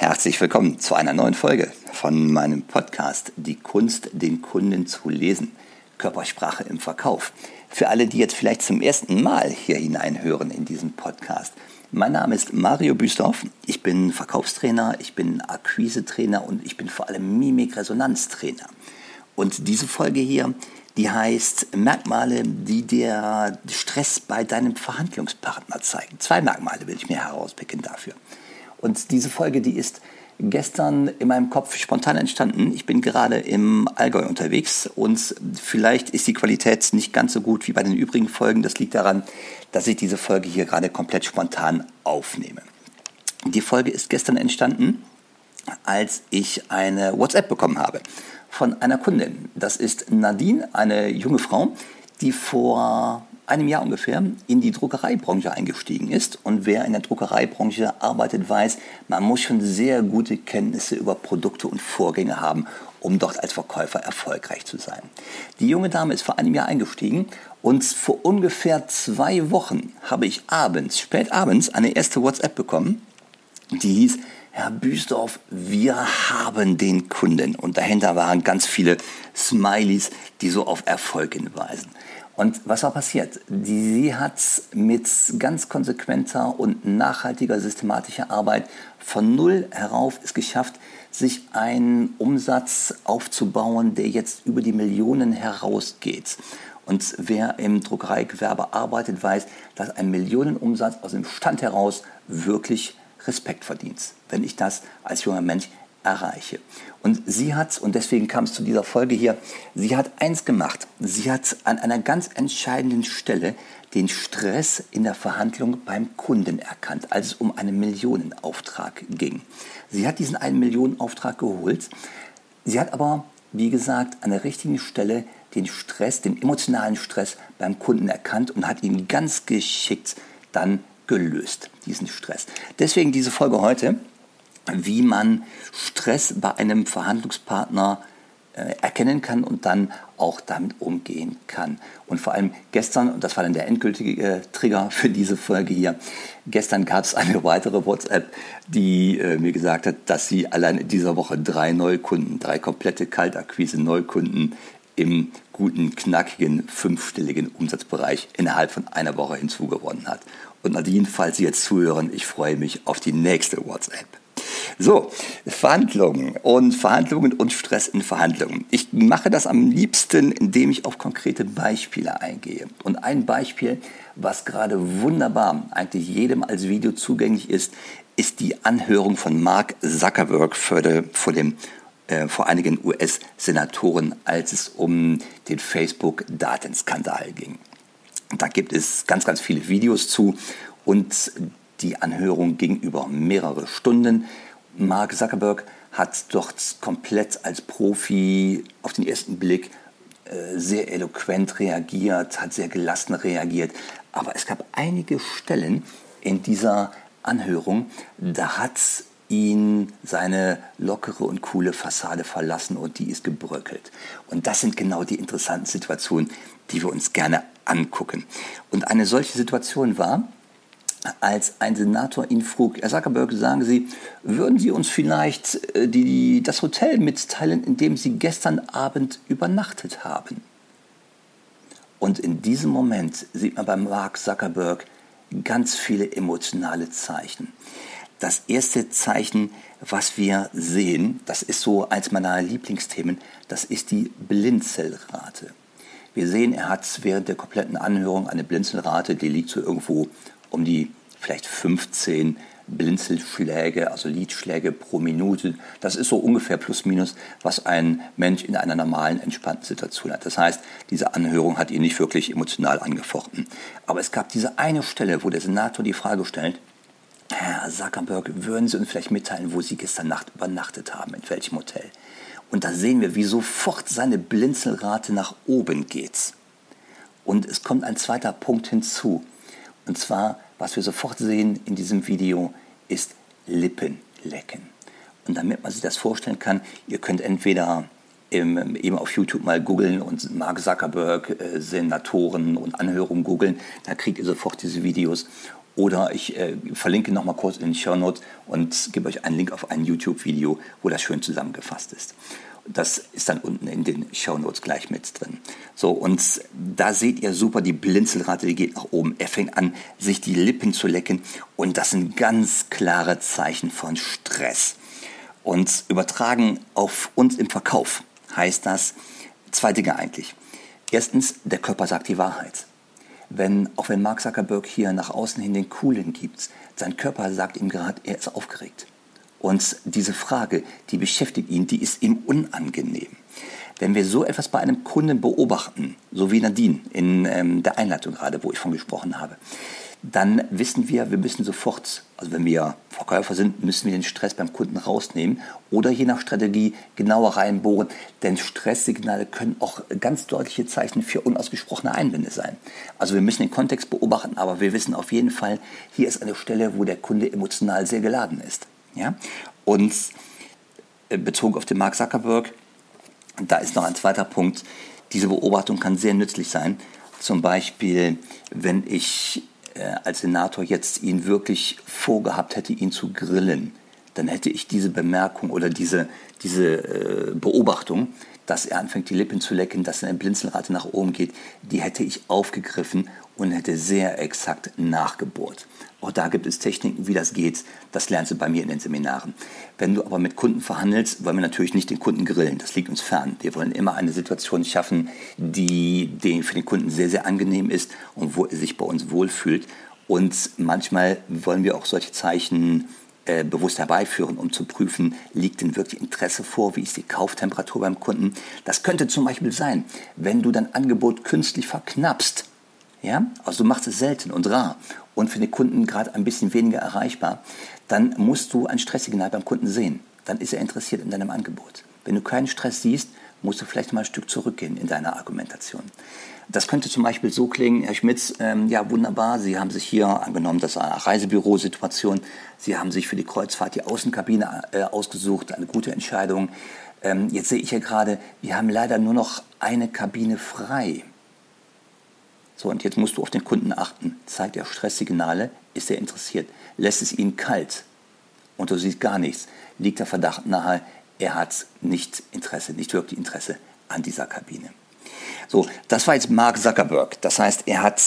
Herzlich willkommen zu einer neuen Folge von meinem Podcast Die Kunst, den Kunden zu lesen. Körpersprache im Verkauf. Für alle, die jetzt vielleicht zum ersten Mal hier hineinhören in diesen Podcast. Mein Name ist Mario Büstorf. Ich bin Verkaufstrainer, ich bin Akquise-Trainer und ich bin vor allem Mimik-Resonanztrainer. Und diese Folge hier, die heißt Merkmale, die der Stress bei deinem Verhandlungspartner zeigen. Zwei Merkmale will ich mir herauspicken dafür. Und diese Folge, die ist gestern in meinem Kopf spontan entstanden. Ich bin gerade im Allgäu unterwegs und vielleicht ist die Qualität nicht ganz so gut wie bei den übrigen Folgen. Das liegt daran, dass ich diese Folge hier gerade komplett spontan aufnehme. Die Folge ist gestern entstanden, als ich eine WhatsApp bekommen habe von einer Kundin. Das ist Nadine, eine junge Frau, die vor einem Jahr ungefähr in die Druckereibranche eingestiegen ist. Und wer in der Druckereibranche arbeitet, weiß, man muss schon sehr gute Kenntnisse über Produkte und Vorgänge haben, um dort als Verkäufer erfolgreich zu sein. Die junge Dame ist vor einem Jahr eingestiegen und vor ungefähr zwei Wochen habe ich abends, spät abends, eine erste WhatsApp bekommen, die hieß, Herr Büsdorf, wir haben den Kunden. Und dahinter waren ganz viele Smileys, die so auf Erfolg hinweisen. Und was war passiert? Die, sie hat mit ganz konsequenter und nachhaltiger systematischer Arbeit von null herauf es geschafft, sich einen Umsatz aufzubauen, der jetzt über die Millionen herausgeht. Und wer im Druckereigewerbe arbeitet, weiß, dass ein Millionenumsatz aus dem Stand heraus wirklich Respekt verdient. Wenn ich das als junger Mensch erreiche. Und sie hat, und deswegen kam es zu dieser Folge hier, sie hat eins gemacht. Sie hat an einer ganz entscheidenden Stelle den Stress in der Verhandlung beim Kunden erkannt, als es um einen Millionenauftrag ging. Sie hat diesen einen Millionenauftrag geholt. Sie hat aber, wie gesagt, an der richtigen Stelle den Stress, den emotionalen Stress beim Kunden erkannt und hat ihn ganz geschickt dann gelöst, diesen Stress. Deswegen diese Folge heute wie man Stress bei einem Verhandlungspartner äh, erkennen kann und dann auch damit umgehen kann. Und vor allem gestern, und das war dann der endgültige äh, Trigger für diese Folge hier, gestern gab es eine weitere WhatsApp, die äh, mir gesagt hat, dass sie allein in dieser Woche drei Neukunden, drei komplette Kaltakquise Neukunden im guten, knackigen, fünfstelligen Umsatzbereich innerhalb von einer Woche hinzugewonnen hat. Und Nadine, falls Sie jetzt zuhören, ich freue mich auf die nächste WhatsApp. So, Verhandlungen und Verhandlungen und Stress in Verhandlungen. Ich mache das am liebsten, indem ich auf konkrete Beispiele eingehe. Und ein Beispiel, was gerade wunderbar eigentlich jedem als Video zugänglich ist, ist die Anhörung von Mark Zuckerberg vor, dem äh, vor einigen US-Senatoren, als es um den Facebook-Datenskandal ging. Da gibt es ganz, ganz viele Videos zu und die Anhörung ging über mehrere Stunden. Mark Zuckerberg hat dort komplett als Profi auf den ersten Blick äh, sehr eloquent reagiert, hat sehr gelassen reagiert. Aber es gab einige Stellen in dieser Anhörung, da hat ihn seine lockere und coole Fassade verlassen und die ist gebröckelt. Und das sind genau die interessanten Situationen, die wir uns gerne angucken. Und eine solche Situation war, als ein Senator ihn frug, Herr Zuckerberg, sagen Sie, würden Sie uns vielleicht äh, die, das Hotel mitteilen, in dem Sie gestern Abend übernachtet haben? Und in diesem Moment sieht man bei Mark Zuckerberg ganz viele emotionale Zeichen. Das erste Zeichen, was wir sehen, das ist so eins meiner Lieblingsthemen, das ist die Blinzelrate. Wir sehen, er hat während der kompletten Anhörung eine Blinzelrate, die liegt so irgendwo um die vielleicht 15 Blinzelschläge, also Lidschläge pro Minute. Das ist so ungefähr plus minus, was ein Mensch in einer normalen, entspannten Situation hat. Das heißt, diese Anhörung hat ihn nicht wirklich emotional angefochten. Aber es gab diese eine Stelle, wo der Senator die Frage stellt, Herr Zuckerberg, würden Sie uns vielleicht mitteilen, wo Sie gestern Nacht übernachtet haben, in welchem Hotel? Und da sehen wir, wie sofort seine Blinzelrate nach oben geht. Und es kommt ein zweiter Punkt hinzu. Und zwar, was wir sofort sehen in diesem Video, ist Lippenlecken. Und damit man sich das vorstellen kann, ihr könnt entweder im, eben auf YouTube mal googeln und Mark Zuckerberg, äh, Senatoren und Anhörungen googeln, da kriegt ihr sofort diese Videos. Oder ich äh, verlinke nochmal kurz in den Show Notes und gebe euch einen Link auf ein YouTube-Video, wo das schön zusammengefasst ist. Das ist dann unten in den Show Notes gleich mit drin. So, und da seht ihr super, die Blinzelrate, die geht nach oben. Er fängt an, sich die Lippen zu lecken. Und das sind ganz klare Zeichen von Stress. Und übertragen auf uns im Verkauf heißt das zwei Dinge eigentlich. Erstens, der Körper sagt die Wahrheit. Wenn, auch wenn Mark Zuckerberg hier nach außen hin den Coolen gibt, sein Körper sagt ihm gerade, er ist aufgeregt. Und diese Frage, die beschäftigt ihn, die ist ihm unangenehm. Wenn wir so etwas bei einem Kunden beobachten, so wie Nadine in ähm, der Einleitung gerade, wo ich von gesprochen habe, dann wissen wir, wir müssen sofort, also wenn wir Verkäufer sind, müssen wir den Stress beim Kunden rausnehmen oder je nach Strategie genauer reinbohren, denn Stresssignale können auch ganz deutliche Zeichen für unausgesprochene Einwände sein. Also wir müssen den Kontext beobachten, aber wir wissen auf jeden Fall, hier ist eine Stelle, wo der Kunde emotional sehr geladen ist. Ja? Und äh, bezogen auf den Mark Zuckerberg, da ist noch ein zweiter Punkt, diese Beobachtung kann sehr nützlich sein. Zum Beispiel, wenn ich äh, als Senator jetzt ihn wirklich vorgehabt hätte, ihn zu grillen, dann hätte ich diese Bemerkung oder diese, diese äh, Beobachtung, dass er anfängt, die Lippen zu lecken, dass seine Blinzelrate nach oben geht, die hätte ich aufgegriffen und hätte sehr exakt nachgebohrt. Auch da gibt es Techniken, wie das geht. Das lernst du bei mir in den Seminaren. Wenn du aber mit Kunden verhandelst, wollen wir natürlich nicht den Kunden grillen. Das liegt uns fern. Wir wollen immer eine Situation schaffen, die für den Kunden sehr, sehr angenehm ist und wo er sich bei uns wohlfühlt. Und manchmal wollen wir auch solche Zeichen äh, bewusst herbeiführen, um zu prüfen, liegt denn wirklich Interesse vor, wie ist die Kauftemperatur beim Kunden. Das könnte zum Beispiel sein, wenn du dein Angebot künstlich verknappst. Ja? Also du machst es selten und rar und für den Kunden gerade ein bisschen weniger erreichbar, dann musst du ein Stresssignal beim Kunden sehen. Dann ist er interessiert in deinem Angebot. Wenn du keinen Stress siehst, musst du vielleicht mal ein Stück zurückgehen in deiner Argumentation. Das könnte zum Beispiel so klingen, Herr Schmitz, ähm, ja wunderbar, Sie haben sich hier angenommen, das ist eine Reisebürosituation, Sie haben sich für die Kreuzfahrt die Außenkabine äh, ausgesucht, eine gute Entscheidung. Ähm, jetzt sehe ich ja gerade, wir haben leider nur noch eine Kabine frei. So, und jetzt musst du auf den Kunden achten. Zeigt er Stresssignale? Ist er interessiert? Lässt es ihn kalt? Und du siehst gar nichts. Liegt der Verdacht nahe, er hat nicht Interesse, nicht wirklich Interesse an dieser Kabine. So, das war jetzt Mark Zuckerberg. Das heißt, er hat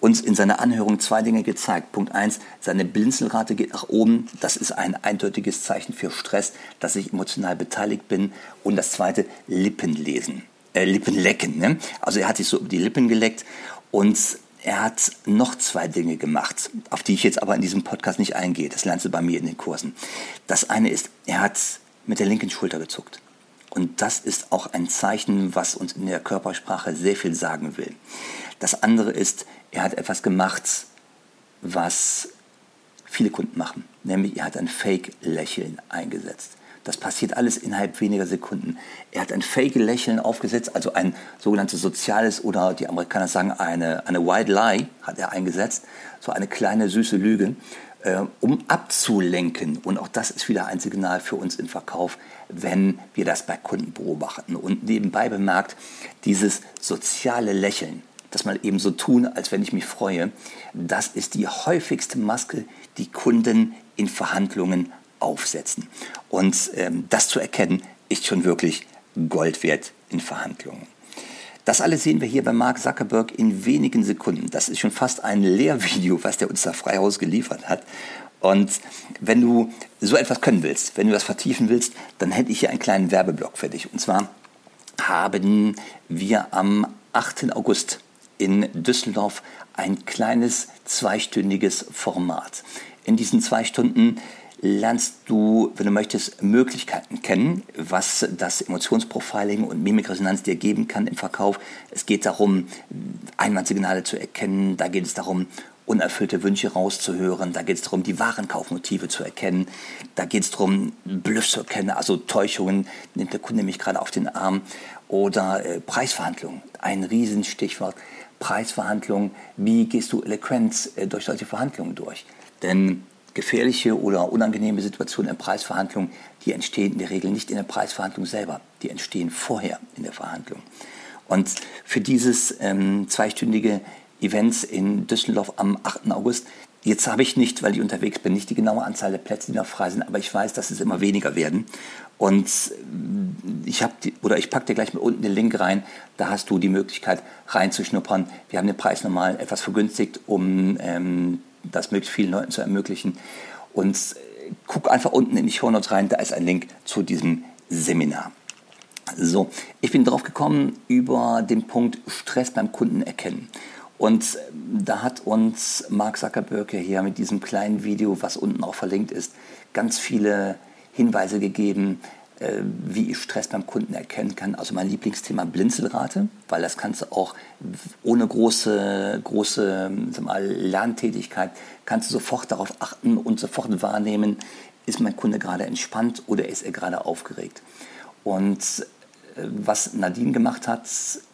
uns in seiner Anhörung zwei Dinge gezeigt. Punkt eins: seine Blinzelrate geht nach oben. Das ist ein eindeutiges Zeichen für Stress, dass ich emotional beteiligt bin. Und das zweite, Lippenlesen. Äh, Lippenlecken. Ne? Also er hat sich so über die Lippen geleckt und er hat noch zwei Dinge gemacht, auf die ich jetzt aber in diesem Podcast nicht eingehe. Das lernst du bei mir in den Kursen. Das eine ist, er hat mit der linken Schulter gezuckt. Und das ist auch ein Zeichen, was uns in der Körpersprache sehr viel sagen will. Das andere ist, er hat etwas gemacht, was viele Kunden machen. Nämlich, er hat ein Fake-Lächeln eingesetzt. Das passiert alles innerhalb weniger Sekunden. Er hat ein Fake-Lächeln aufgesetzt, also ein sogenanntes soziales oder die Amerikaner sagen eine, eine White Lie hat er eingesetzt, so eine kleine süße Lüge, äh, um abzulenken. Und auch das ist wieder ein Signal für uns im Verkauf, wenn wir das bei Kunden beobachten. Und nebenbei bemerkt, dieses soziale Lächeln, das mal eben so tun, als wenn ich mich freue, das ist die häufigste Maske, die Kunden in Verhandlungen aufsetzen. Und ähm, das zu erkennen, ist schon wirklich Gold wert in Verhandlungen. Das alles sehen wir hier bei Mark Zuckerberg in wenigen Sekunden. Das ist schon fast ein Lehrvideo, was der uns da frei Haus geliefert hat. Und wenn du so etwas können willst, wenn du das vertiefen willst, dann hätte ich hier einen kleinen Werbeblock für dich. Und zwar haben wir am 8. August in Düsseldorf ein kleines zweistündiges Format. In diesen zwei Stunden lernst du, wenn du möchtest, Möglichkeiten kennen, was das Emotionsprofiling und Mimikresonanz dir geben kann im Verkauf. Es geht darum, Einwandsignale zu erkennen, da geht es darum, unerfüllte Wünsche rauszuhören, da geht es darum, die wahren Kaufmotive zu erkennen, da geht es darum, Bluffs zu erkennen, also Täuschungen, nimmt der Kunde mich gerade auf den Arm, oder äh, Preisverhandlungen, ein Riesenstichwort. Preisverhandlungen, wie gehst du eloquent äh, durch solche Verhandlungen durch? Denn gefährliche oder unangenehme Situationen in Preisverhandlungen, die entstehen in der Regel nicht in der Preisverhandlung selber, die entstehen vorher in der Verhandlung. Und für dieses ähm, zweistündige Event in Düsseldorf am 8. August, Jetzt habe ich nicht, weil ich unterwegs bin, nicht die genaue Anzahl der Plätze, die noch frei sind, aber ich weiß, dass es immer weniger werden. Und ich habe oder ich packe dir gleich mal unten den Link rein. Da hast du die Möglichkeit reinzuschnuppern. Wir haben den Preis nochmal etwas vergünstigt, um ähm, das möglichst vielen Leuten zu ermöglichen. Und äh, guck einfach unten in die Show Notes rein. Da ist ein Link zu diesem Seminar. So, ich bin drauf gekommen über den Punkt Stress beim Kunden erkennen. Und da hat uns Mark Zuckerberg hier mit diesem kleinen Video, was unten auch verlinkt ist, ganz viele Hinweise gegeben, äh, wie ich Stress beim Kunden erkennen kann. Also mein Lieblingsthema Blinzelrate, weil das kannst du auch ohne große, große mal, Lerntätigkeit, kannst du sofort darauf achten und sofort wahrnehmen, ist mein Kunde gerade entspannt oder ist er gerade aufgeregt. Und äh, was Nadine gemacht hat,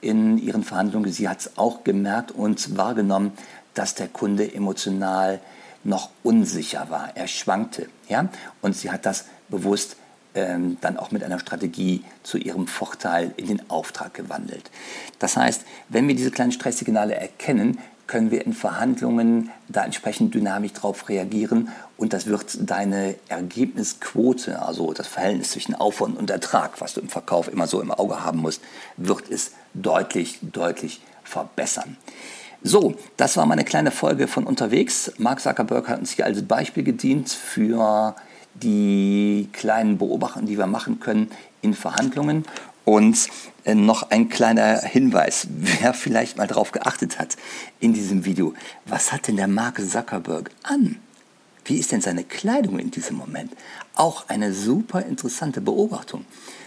in ihren Verhandlungen. Sie hat es auch gemerkt und wahrgenommen, dass der Kunde emotional noch unsicher war. Er schwankte. Ja? Und sie hat das bewusst ähm, dann auch mit einer Strategie zu ihrem Vorteil in den Auftrag gewandelt. Das heißt, wenn wir diese kleinen Stresssignale erkennen, können wir in Verhandlungen da entsprechend dynamisch darauf reagieren und das wird deine Ergebnisquote, also das Verhältnis zwischen Aufwand und Ertrag, was du im Verkauf immer so im Auge haben musst, wird es deutlich, deutlich verbessern. So, das war meine kleine Folge von unterwegs. Mark Zuckerberg hat uns hier als Beispiel gedient für die kleinen Beobachtungen, die wir machen können in Verhandlungen. Und äh, noch ein kleiner Hinweis, wer vielleicht mal darauf geachtet hat in diesem Video. Was hat denn der Mark Zuckerberg an? Wie ist denn seine Kleidung in diesem Moment? Auch eine super interessante Beobachtung.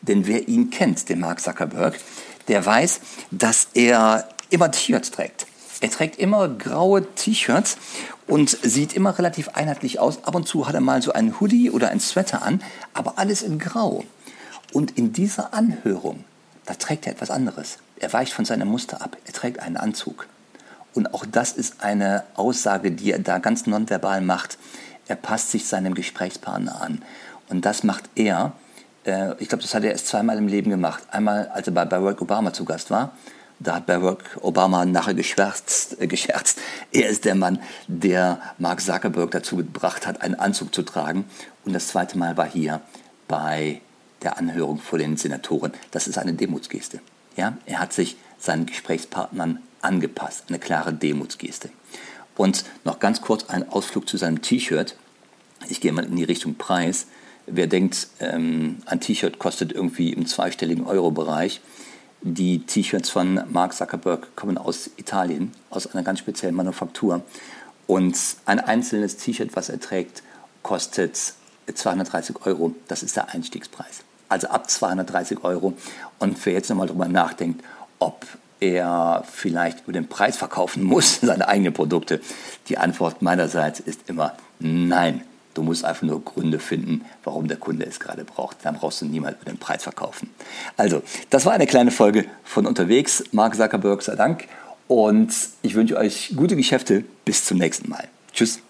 Denn wer ihn kennt, den Mark Zuckerberg, der weiß, dass er immer T-Shirts trägt. Er trägt immer graue T-Shirts und sieht immer relativ einheitlich aus. Ab und zu hat er mal so einen Hoodie oder ein Sweater an, aber alles in Grau. Und in dieser Anhörung, da trägt er etwas anderes. Er weicht von seinem Muster ab. Er trägt einen Anzug. Und auch das ist eine Aussage, die er da ganz nonverbal macht. Er passt sich seinem Gesprächspartner an. Und das macht er, äh, ich glaube, das hat er erst zweimal im Leben gemacht. Einmal, als er bei Barack Obama zu Gast war. Da hat Barack Obama nachher geschwärzt, äh, gescherzt. Er ist der Mann, der Mark Zuckerberg dazu gebracht hat, einen Anzug zu tragen. Und das zweite Mal war hier bei der Anhörung vor den Senatoren. Das ist eine Demutsgeste. Ja? Er hat sich seinen Gesprächspartnern angepasst, eine klare Demutsgeste. Und noch ganz kurz ein Ausflug zu seinem T-Shirt. Ich gehe mal in die Richtung Preis. Wer denkt, ähm, ein T-Shirt kostet irgendwie im zweistelligen Euro-Bereich, die T-Shirts von Mark Zuckerberg kommen aus Italien, aus einer ganz speziellen Manufaktur. Und ein einzelnes T-Shirt, was er trägt, kostet 230 Euro. Das ist der Einstiegspreis. Also ab 230 Euro. Und wer jetzt nochmal darüber nachdenkt, ob er vielleicht über den Preis verkaufen muss, seine eigenen Produkte, die Antwort meinerseits ist immer nein. Du musst einfach nur Gründe finden, warum der Kunde es gerade braucht. Dann brauchst du niemand über den Preis verkaufen. Also, das war eine kleine Folge von unterwegs. Mark Zuckerberg sei Dank. Und ich wünsche euch gute Geschäfte. Bis zum nächsten Mal. Tschüss.